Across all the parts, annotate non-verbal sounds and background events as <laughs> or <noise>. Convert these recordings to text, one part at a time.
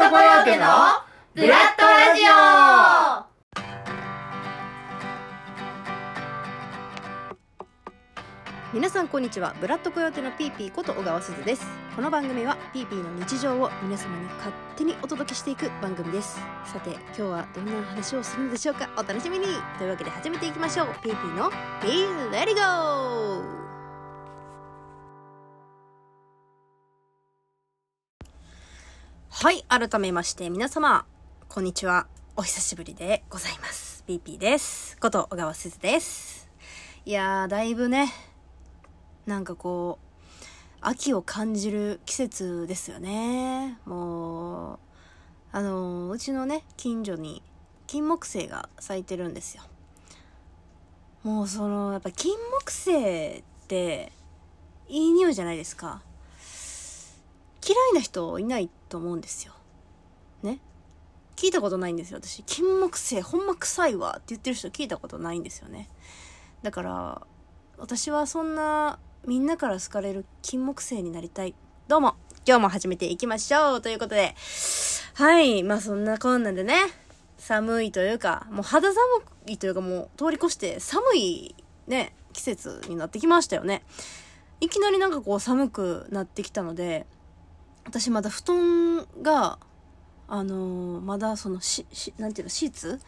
トコヨーテのブラッドラジオ。皆さんこんにちは。ブラッドコヨーテのピーピーこと小川すずです。この番組はピーピーの日常を皆様に勝手にお届けしていく番組です。さて今日はどんな話をするのでしょうか？お楽しみに。というわけで始めていきましょう。ピーピーのピーレディはい改めまして皆様こんにちは。お久しぶりでございます。ピーピーです。こと小川すずです。いやーだいぶねなんかこう秋を感じる季節ですよね。もうあのうちのね近所に金木犀が咲いてるんですよ。もうそのやっぱ金木犀っていい匂いじゃないですか。嫌いな人いないと思うんですよ。ね？聞いたことないんですよ私。金木犀ほんま臭いわって言ってる人聞いたことないんですよね。だから私はそんなみんなから好かれる金木犀になりたい。どうも、今日も始めていきましょう。ということで、はい、まあそんなこんなんでね、寒いというか、もう肌寒いというかもう通り越して寒いね、季節になってきましたよね。いきなりなんかこう寒くなってきたので、私まだ布団が、あのー、まだそのし、し、なんていうの、シーツ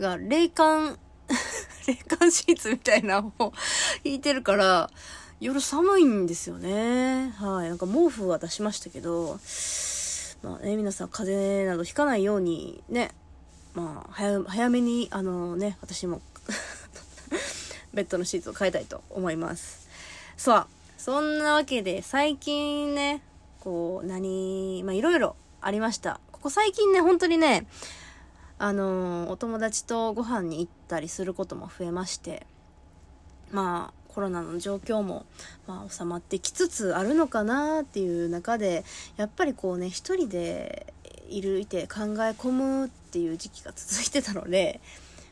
が冷感 <laughs> 冷感シーツみたいなのを <laughs> 引いてるから、夜寒いんですよね。はい。なんか毛布は出しましたけど、まあね、皆さん風邪などひかないようにね、まあ、早、早めに、あのね、私も <laughs> ベッドのシーツを変えたいと思います。さあ、そんなわけで、最近ね、こう、何、まあ、いろいろありました。ここ最近ね、本当にね、あのお友達とご飯に行ったりすることも増えまして、まあ、コロナの状況も、まあ、収まってきつつあるのかなっていう中でやっぱりこうね一人でいるいて考え込むっていう時期が続いてたので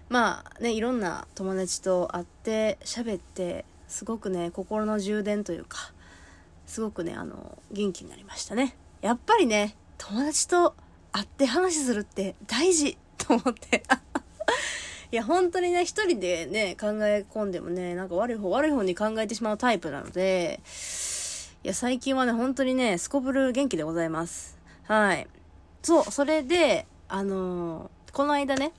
まあねいろんな友達と会って喋ってすごくね心の充電というかすごくねあの元気になりましたねやっぱりね友達と会って話するって大事と思って <laughs> いや、本当にね、一人でね、考え込んでもね、なんか悪い方、悪い方に考えてしまうタイプなので、いや、最近はね、本当にね、すこぶる元気でございます。はい。そう、それで、あのー、この間ね、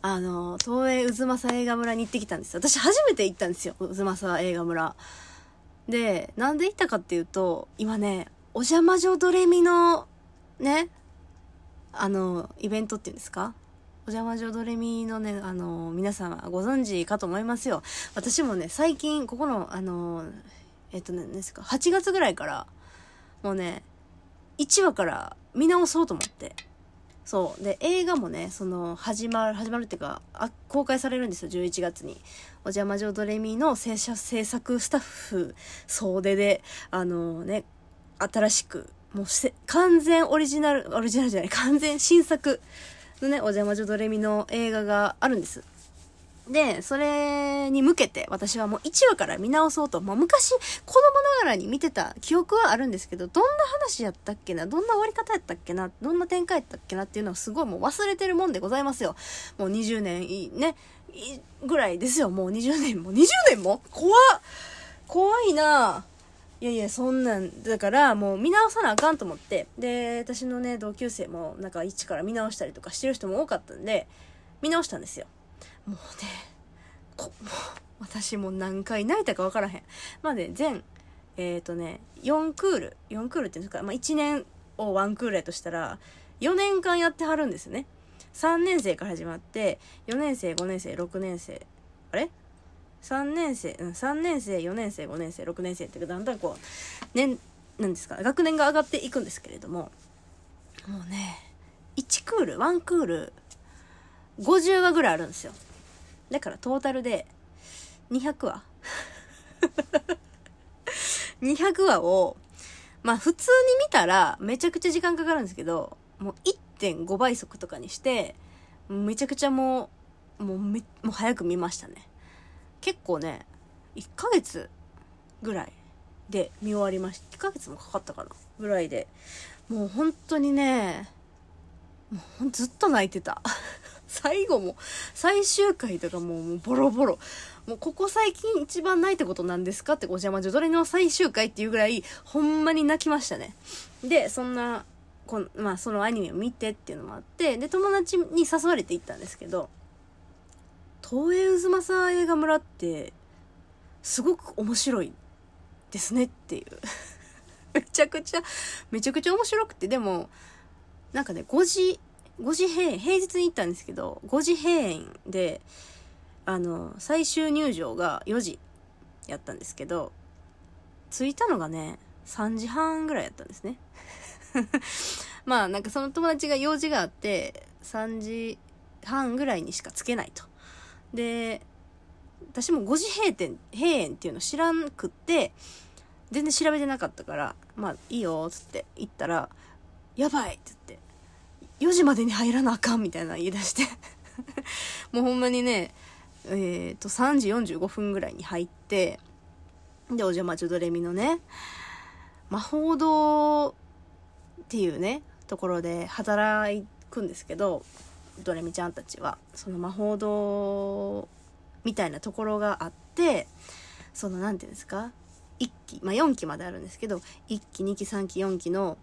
あのー、東映渦政映画村に行ってきたんです私初めて行ったんですよ、渦政映画村。で、なんで行ったかっていうと、今ね、お邪魔女ドレミの、ね、あの、イベントっていうんですか？お邪魔女ドレミのね、あの、皆様ご存知かと思いますよ。私もね、最近、ここの、あの、えっとね、ですか、8月ぐらいから、もうね、1話から見直そうと思って。そう。で、映画もね、その、始まる、始まるっていうか、あ公開されるんですよ、11月に。お邪魔女ドレミの制作スタッフ総出で、あのね、新しく、もう完全オリジナル、オリジナルじゃない、完全新作のね、お邪魔女ドレミの映画があるんです。で、それに向けて私はもう1話から見直そうと、まあ、昔子供ながらに見てた記憶はあるんですけど、どんな話やったっけな、どんな終わり方やったっけな、どんな展開やったっけなっていうのはすごいもう忘れてるもんでございますよ。もう20年いね、いぐらいですよ。もう20年も。20年も？怖怖いないやいや、そんなん、だからもう見直さなあかんと思って、で、私のね、同級生もなんか一から見直したりとかしてる人も多かったんで、見直したんですよ。もうね、こ、もう、私も何回泣いたかわからへん。まあね、全、えっ、ー、とね、4クール、4クールっていうんですか、まあ1年を1クールやとしたら、4年間やってはるんですよね。3年生から始まって、4年生、5年生、6年生、あれ？3年生、うん、3年生、4年生、5年生、6年生ってだんだんこう、年、なんですか、学年が上がっていくんですけれども、もうね、1クール、1クール、50話ぐらいあるんですよ。だからトータルで、200話200話を、まあ普通に見たらめちゃくちゃ時間かかるんですけど、もう1.5倍速とかにして、めちゃくちゃもう、もうめ、もう早く見ましたね。結構ね、1ヶ月ぐらいで見終わりました。1ヶ月もかかったかなぐらいで、もう本当にね、もうずっと泣いてた。<laughs> 最後も、最終回とかもうボロボロ。もうここ最近一番泣いたことなんですかってお邪魔女どれの最終回っていうぐらい、ほんまに泣きましたね。で、そんな、こんまあそのアニメを見てっていうのもあって、で、友達に誘われて行ったんですけど、東映渦政映画村って、すごく面白いですねっていう。<laughs> めちゃくちゃ、めちゃくちゃ面白くて、でも、なんかね、5時、5時閉園、平日に行ったんですけど、5時閉園で、あの、最終入場が4時やったんですけど、着いたのがね、3時半ぐらいやったんですね。<laughs> まあなんかその友達が用事があって、3時半ぐらいにしか着けないと。で、私も5時閉店、閉園っていうの知らんくって、全然調べてなかったから、まあいいよ、つって言ったら、やばいって言って、4時までに入らなあかんみたいな言い出して。<laughs> もうほんまにね、えっ、ー、と、3時45分ぐらいに入って、で、お邪魔女ドレミのね、魔法堂っていうね、ところで働くんですけど、ドレミちゃんたちは、その魔法堂みたいなところがあって、その、なんていうんですか、1期、まあ4期まであるんですけど、1期、2期、3期、4期の、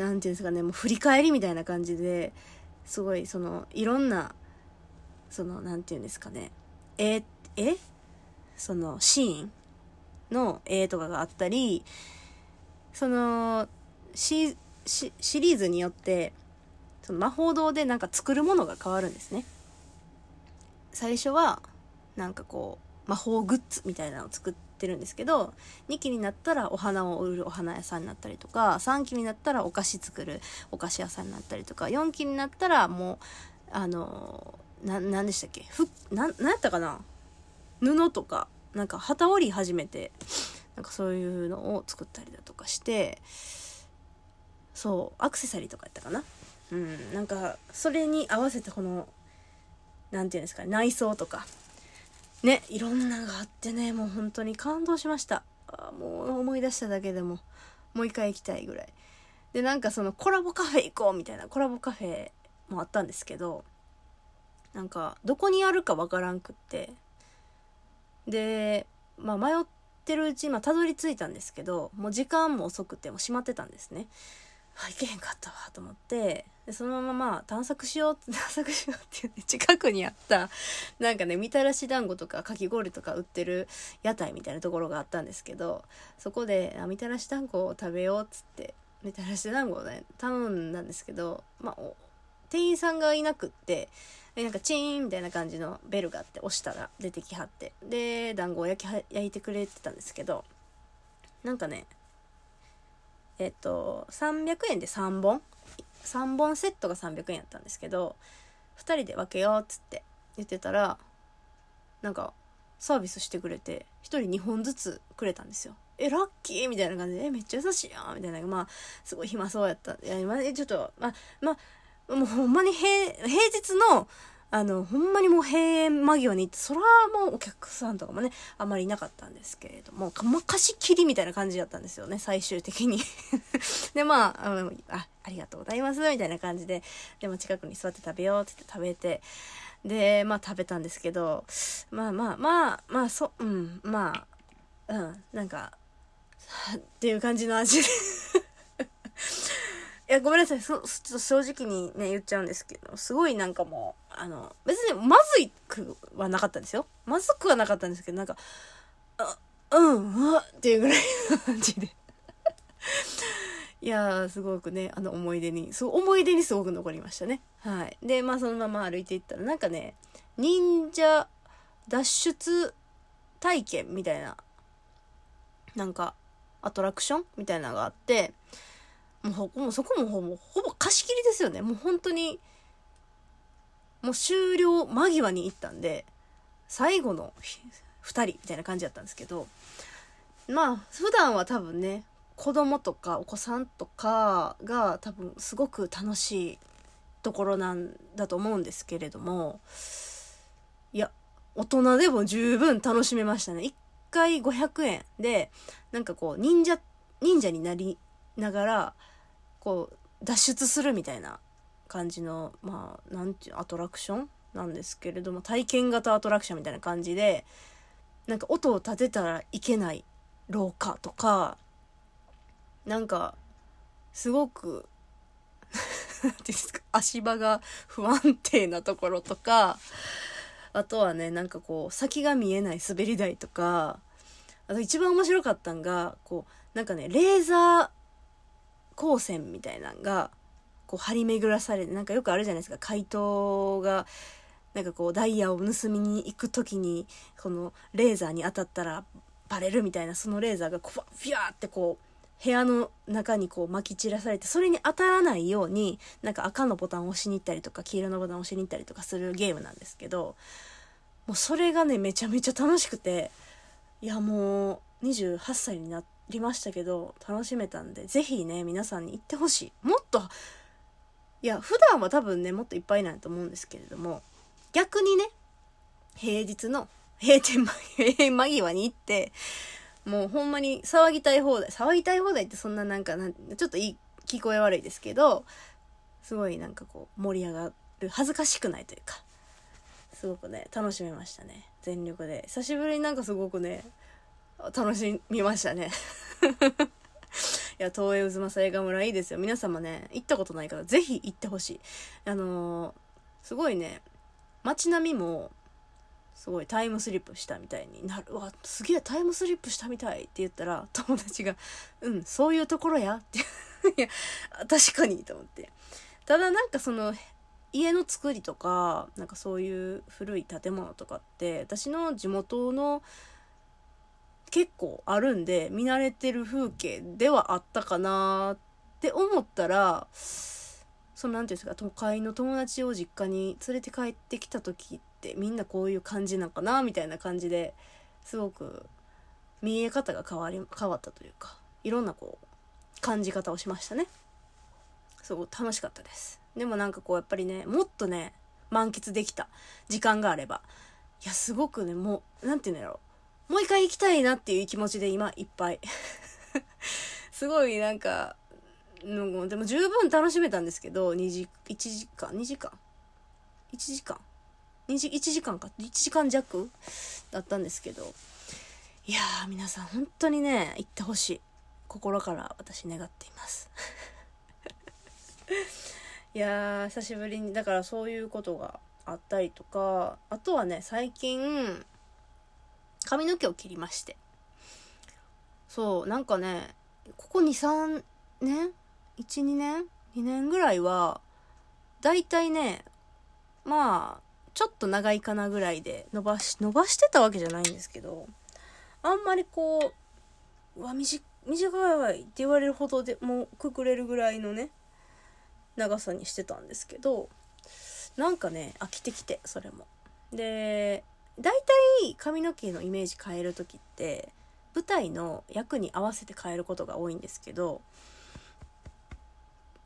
なんていうんですかね、もう振り返りみたいな感じで、すごい、その、いろんな、その、なんていうんですかね、え、え？その、シーン？の絵とかがあったり、その、シシシリーズによって、その魔法堂でなんか作るものが変わるんですね。最初は、なんかこう、魔法グッズみたいなのを作っててるんですけど、2期になったらお花を売るお花屋さんになったりとか、3期になったらお菓子作るお菓子屋さんになったりとか、4期になったらもう、あの、な、なんでしたっけ？ふ、な、なんやったかな？布とか、なんか旗織り始めて、なんかそういうのを作ったりだとかして、そう、アクセサリーとかやったかな？うん、なんか、それに合わせてこの、なんていうんですか、ね？内装とか、ね、いろんなのがあってね、もう本当に感動しました。あもう思い出しただけでも、もう一回行きたいぐらい。で、なんかそのコラボカフェ行こうみたいなコラボカフェもあったんですけど、なんか、どこにあるかわからんくって、で、まあ迷ってるうち、またどり着いたんですけど、もう時間も遅くても閉まってたんですね。あ、行けへんかったわ、と思って、で、そのまま、探索しよう、<laughs> 探索しようって言って、近くにあった、なんかね、みたらし団子とかかき氷とか売ってる屋台みたいなところがあったんですけど、そこで、あ、みたらし団子を食べようっつって、みたらし団子をね、頼んだんですけど、まあ、店員さんがいなくって、なんかチーンみたいな感じのベルがあって押したら出てきはって、で、団子を焼き、焼いてくれてたんですけど、なんかね、えっと、300円で3本 ?3 本セットが300円やったんですけど、2人で分けようっつって言ってたら、なんか、サービスしてくれて、1人2本ずつくれたんですよ。え、ラッキーみたいな感じで、え、めっちゃ優しいやんみたいな。まあ、すごい暇そうやった。いや、今、ちょっと、まあ、まあ、もうほんまに平、平日の、あの、ほんまにもう閉園間際に行って、そらもうお客さんとかもね、あまりいなかったんですけれども、かまかしきりみたいな感じだったんですよね、最終的に。<laughs> で、まあ、ああ、ありがとうございます、みたいな感じで、でも近くに座って食べようって言って食べて、で、まあ食べたんですけど、まあまあまあ、まあ、そ、うん、まあ、うん、なんか、っていう感じの味で。いや、ごめんなさい。そ、ちょっと正直にね、言っちゃうんですけど、すごいなんかもう、あの、別にまずいくはなかったんですよ。まずくはなかったんですけど、なんか、あ、うん、うわっていうぐらいの感じで。<laughs> いやー、すごくね、あの思い出に、そう、思い出にすごく残りましたね。はい。で、まあそのまま歩いていったら、なんかね、忍者脱出体験みたいな、なんか、アトラクションみたいなのがあって、もうもそこもほぼ、ほぼ貸し切りですよね。もう本当に、もう終了間際に行ったんで、最後の二人みたいな感じだったんですけど、まあ、普段は多分ね、子供とかお子さんとかが多分すごく楽しいところなんだと思うんですけれども、いや、大人でも十分楽しめましたね。一回500円で、なんかこう、忍者、忍者になりながら、こう脱出するみたいな感じのまあなんていうアトラクションなんですけれども体験型アトラクションみたいな感じでなんか音を立てたらいけない廊下とかなんかすごく <laughs> ですか足場が不安定なところとかあとはねなんかこう先が見えない滑り台とかあと一番面白かったんがこうなんかねレーザー光線みたいなのがこう張り巡らされてなんかよくあるじゃないですか。怪盗がなんかこうダイヤを盗みに行く時にこのレーザーに当たったらバレるみたいなそのレーザーがこうフィャーってこう部屋の中にこう撒き散らされてそれに当たらないようになんか赤のボタンを押しに行ったりとか黄色のボタンを押しに行ったりとかするゲームなんですけどもうそれがねめちゃめちゃ楽しくていやもう28歳になりましたけど楽しめたんでぜひね皆さんに行ってほしい。もっといや普段は多分ねもっといっぱいなんと思うんですけれども逆にね平日の閉店間際に行ってもうほんまに騒ぎたい放題騒ぎたい放題ってそんななんかちょっといい聞こえ悪いですけどすごいなんかこう盛り上がる恥ずかしくないというかすごくね楽しめましたね。全力で。久しぶりになんかすごくね楽しみましたね。<laughs> いや東映渦政映画村いいですよ。皆様ね行ったことないからぜひ行ってほしい。あのー、すごいね街並みもすごいタイムスリップしたみたいになるわすげえタイムスリップしたみたいって言ったら友達が「うんそういうところや」って <laughs> いや確かにと思って。ただなんかその家の作りとかなんかそういう古い建物とかって私の地元の結構あるんで見慣れてる風景ではあったかなって思ったらその何て言うんですか都会の友達を実家に連れて帰ってきた時ってみんなこういう感じなんかなみたいな感じですごく見え方が変わり変わったというかいろんなこう感じ方をしましたね。すごく楽しかったです。でもなんかこうやっぱりねもっとね満喫できた時間があればいやすごくねもう何て言うんだろう。もう一回行きたいなっていう気持ちで今いっぱい。<laughs> すごいなんかでも十分楽しめたんですけど2時1時間？2時間？1時間？2時1時間か？1時間弱？だったんですけど。いやー皆さん本当にね行ってほしい。心から私願っています。<laughs> いやー久しぶりにだからそういうことがあったりとかあとはね最近髪の毛を切りまして。そうなんかねここ23年？12年？2年ぐらいはだいたいねまあちょっと長いかなぐらいで伸ばし伸ばしてたわけじゃないんですけどあんまりこううわ短短いって言われるほどでもうくくれるぐらいのね長さにしてたんですけどなんかね飽きてきてそれも。で大体髪の毛のイメージ変える時って舞台の役に合わせて変えることが多いんですけど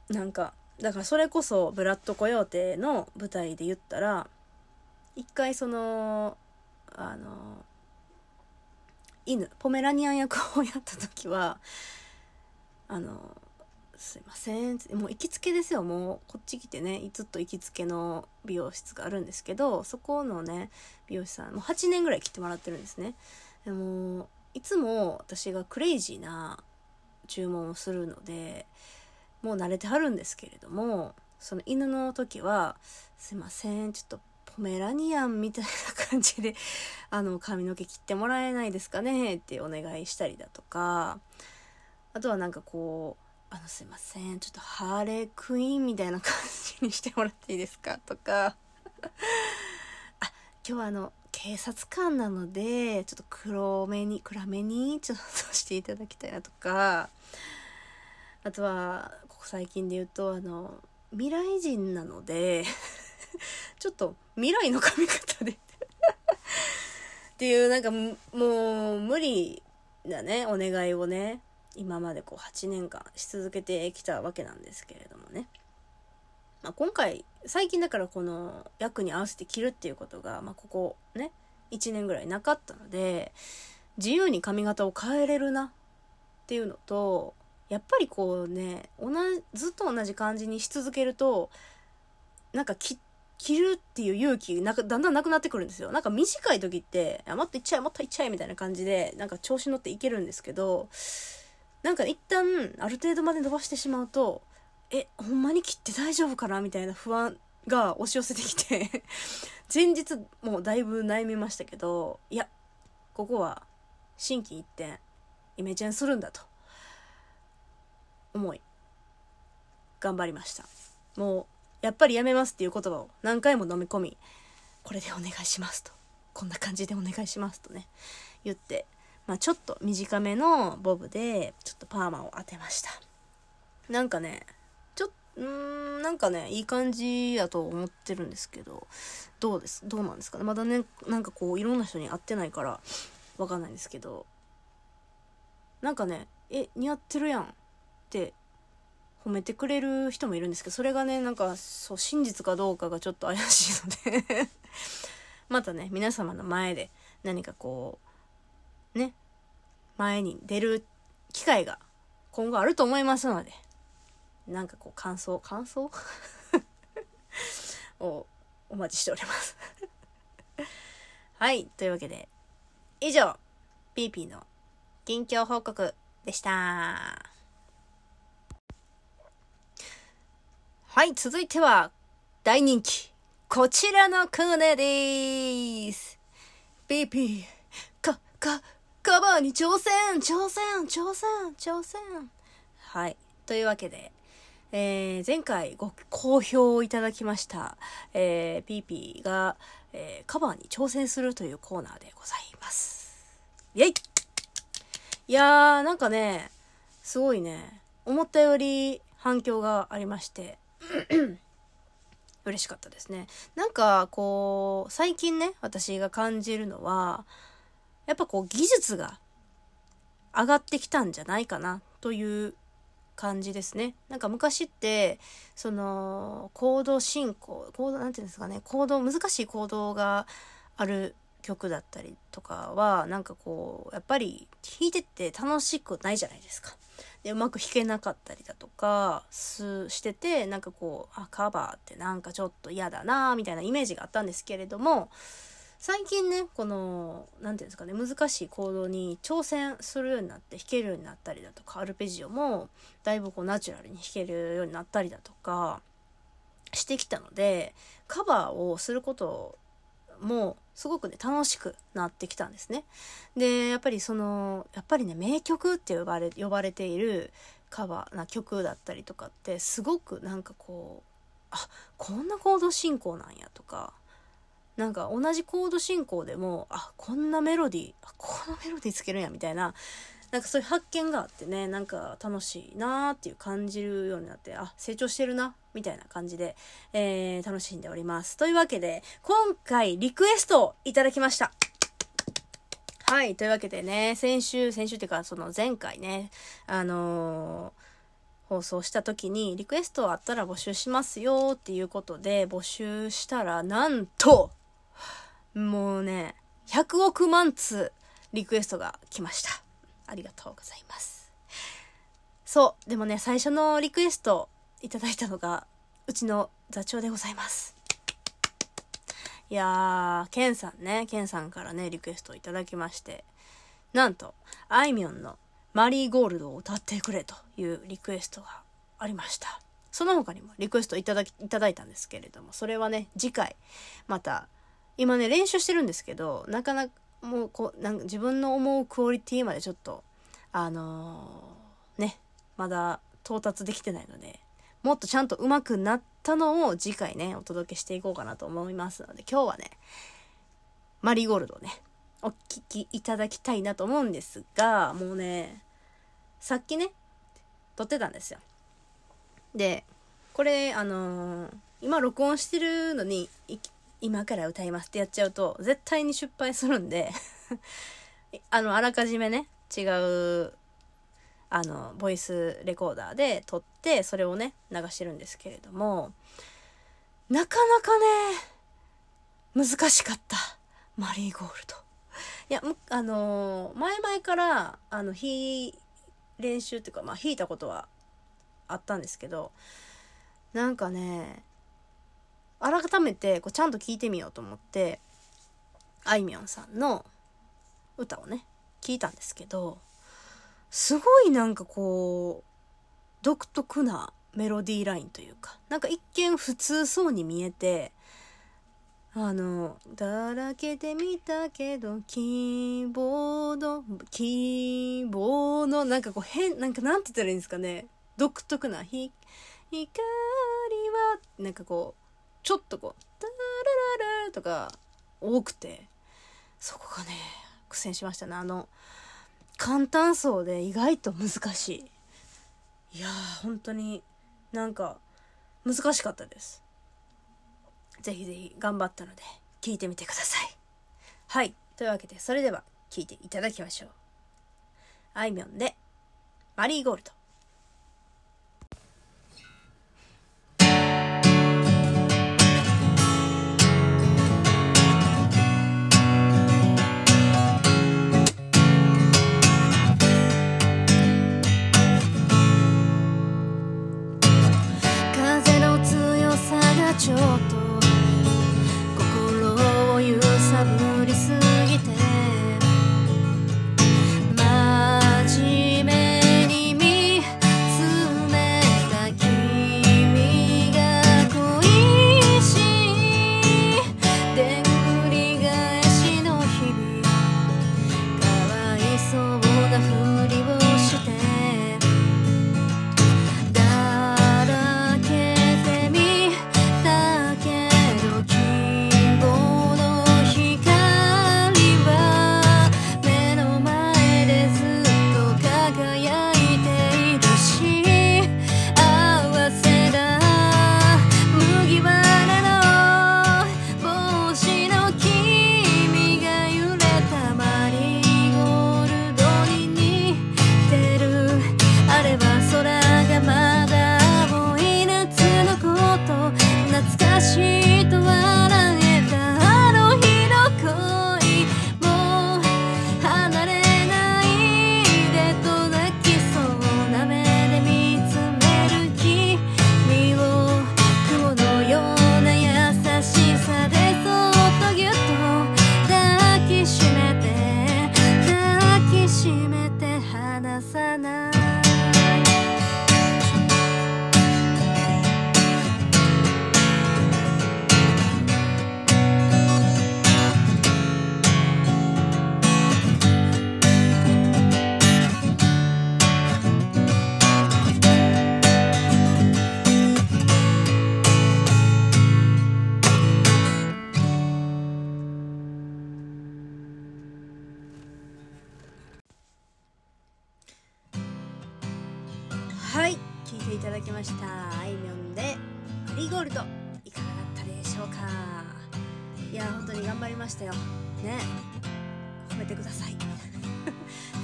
なんかだからそれこそブラッド・コヨーテの舞台で言ったら一回そのあの犬ポメラニアン役をやった時はあのすいません。もう行きつけですよ。もうこっち来てねずっと行きつけの美容室があるんですけどそこのね美容師さんもう8年ぐらい来てもらってるんですね。でもいつも私がクレイジーな注文をするのでもう慣れてはるんですけれどもその犬の時は「すいませんちょっとポメラニアンみたいな感じであの髪の毛切ってもらえないですかねってお願いしたりだとかあとはなんかこうあのすいません。ちょっとハーレークイーンみたいな感じにしてもらっていいですか？とか。<laughs> あ今日はあの警察官なのでちょっと黒めに暗めにちょっとしていただきたいなとか。あとはここ最近で言うとあの未来人なので <laughs> ちょっと未来の髪型で。っていうなんかもう無理なねお願いをね。今までこう8年間し続けてきたわけなんですけれどもね、まあ、今回最近だからこの役に合わせて着るっていうことが、まあ、ここね1年ぐらいなかったので自由に髪型を変えれるなっていうのとやっぱりこうね同じずっと同じ感じにし続けるとなんか切切るっていう勇気なんかだんだんなくなってくるんですよ。なんか短い時って「もっといっちゃえもっといっちゃえ」みたいな感じでなんか調子乗っていけるんですけどなんか一旦ある程度まで伸ばしてしまうとえほんまに切って大丈夫かな？みたいな不安が押し寄せてきて <laughs> 前日もうだいぶ悩みましたけどいやここは心機一転イメチェンするんだと思い頑張りました。もうやっぱりやめますっていう言葉を何回も飲み込みこれでお願いしますとこんな感じでお願いしますとね言ってまあちょっと短めのボブでちょっとパーマを当てました。なんかねちょっうんなんかねいい感じやと思ってるんですけどどうです？どうなんですかね？まだねなんかこういろんな人に会ってないからわかんないんですけどなんかねえ似合ってるやんって褒めてくれる人もいるんですけどそれがねなんかそう真実かどうかがちょっと怪しいので <laughs> またね皆様の前で何かこうね。前に出る機会が今後あると思いますので。なんかこう感想感想？<laughs> をお待ちしております。<laughs> はい。というわけで以上ピーピーの近況報告でした。はい。続いては大人気。こちらのコーナーです。ピーピーかかカバーに挑戦挑戦挑戦挑戦はいというわけでえー、前回ご好評いただきました、えー、ピーピーが、えー、カバーに挑戦するというコーナーでございます。イェイいやー、なんかね、すごいね、思ったより反響がありまして、<clears throat> 嬉しかったですね。なんか、こう、最近ね、私が感じるのは、やっぱこう、技術が上がってきたんじゃないかな、という感じですね。なんか昔って、その、コード進行、コード、なんていうんですかね、コード、難しいコードがある曲だったりとかは、なんかこう、やっぱり弾いてて楽しくないじゃないですか。で、うまく弾けなかったりだとか、す、してて、なんかこう、あ、カバーってなんかちょっと嫌だなみたいなイメージがあったんですけれども、最近ね、この、なんていうんですかね、難しいコードに挑戦するようになって弾けるようになったりだとか、アルペジオもだいぶこうナチュラルに弾けるようになったりだとかしてきたので、カバーをすることもすごくね、楽しくなってきたんですね。で、やっぱりその、やっぱりね、名曲って呼ばれ、呼ばれているカバーな曲だったりとかって、すごくなんかこう、あ、こんなコード進行なんやとか、なんか同じコード進行でも、あ、こんなメロディー、あ、このメロディーつけるんや、みたいな、なんかそういう発見があってね、なんか楽しいなーっていう感じるようになって、あ、成長してるな、みたいな感じで、えー、楽しんでおります。というわけで、今回リクエストをいただきました。はい。というわけでね、先週、先週っていうか、その前回ね、あのー放送した時にリクエストあったら募集しますよっていうことで募集したらなんともうね100億万通リクエストが来ました。ありがとうございます。そうでもね最初のリクエストいただいたのがうちの座長でございます。いやーケンさんねケンさんからねリクエストをいただきましてなんとあいみょんのマリーゴールドを歌ってくれというリクエストがありました。その他にもリクエストいただき、いただいたんですけれども、それはね、次回、また、今ね、練習してるんですけど、なかなか、もう、こう、なんか自分の思うクオリティまでちょっと、あのーね、まだ到達できてないので、もっとちゃんと上手くなったのを次回ね、お届けしていこうかなと思いますので、今日はね、マリーゴールドをね、お聞きいただきたいなと思うんですが、もうね、さっきね、撮ってたんですよ。で、これ、あのー今録音してるのに、今から歌いますってやっちゃうと、絶対に失敗するんで、<laughs> あの、あらかじめね、違う、あの、ボイスレコーダーで撮って、それをね、流してるんですけれども、なかなかね、難しかった。マリーゴールド。いや、あの前々から、あの、弾練習っていうか、まあ、弾いたことはあったんですけどなんかね改めてこうちゃんと聴いてみようと思ってあいみょんさんの歌をね聞いたんですけどすごいなんかこう独特なメロディーラインというかなんか一見普通そうに見えてあの、だらけてみたけど、希望の、希望の、なんかこう変、なんかなんて言ったらいいんですかね。独特な、ひ、光は、なんかこう、ちょっとこう、タラララとか多くて、そこがね、苦戦しましたね。あの、簡単そうで意外と難しい。いやー、本当になんか難しかったです。ぜひぜひ頑張ったので聞いてみてください。はい。というわけで、それでは聞いていただきましょう。あいみょんで、マリーゴールド。いや本当に頑張りましたよ。ね。褒めてください。<laughs> さ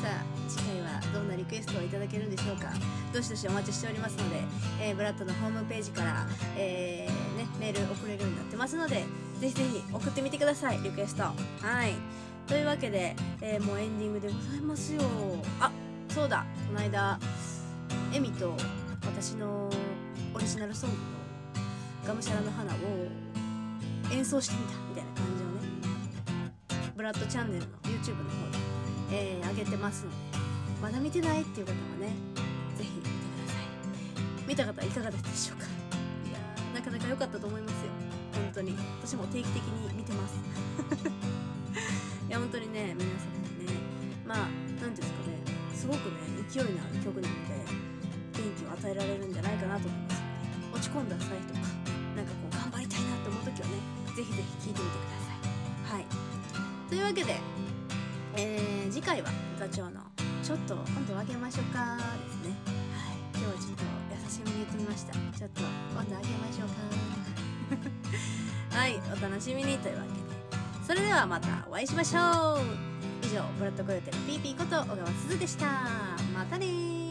あ次回はどんなリクエストをいただけるんでしょうか。どしどしお待ちしておりますので、えーブラッドのホームページから、えーね、メール送れるようになってますのでぜひぜひ送ってみてくださいリクエスト。はい。というわけで、えーもうエンディングでございますよ。あそうだ。この間エミと私のオリジナルソングの「がむしゃらの花」を演奏してみた。ブラッドチャンネルの YouTube の方で、えー上げてますのでまだ見てないっていう方はねぜひ見てください。見た方いかがだったでしょうか？<laughs> いやーなかなか良かったと思いますよ。本当に。私も定期的に見てます。いや本当にね皆さんにねまあ何ていうんですかねすごくね勢いのある曲なので元気を与えられるんじゃないかなと思いますので落ち込んだ際とわけで、えー次回は座長の「ちょっと温度を上げましょうか」ですね。はい。今日はちょっと優しめに言ってみました。ちょっと温度上げましょうか。<laughs> はい。お楽しみにというわけで。それではまたお会いしましょう。以上ブラッドコヨテのピーピーこと小川すずでした。またねー。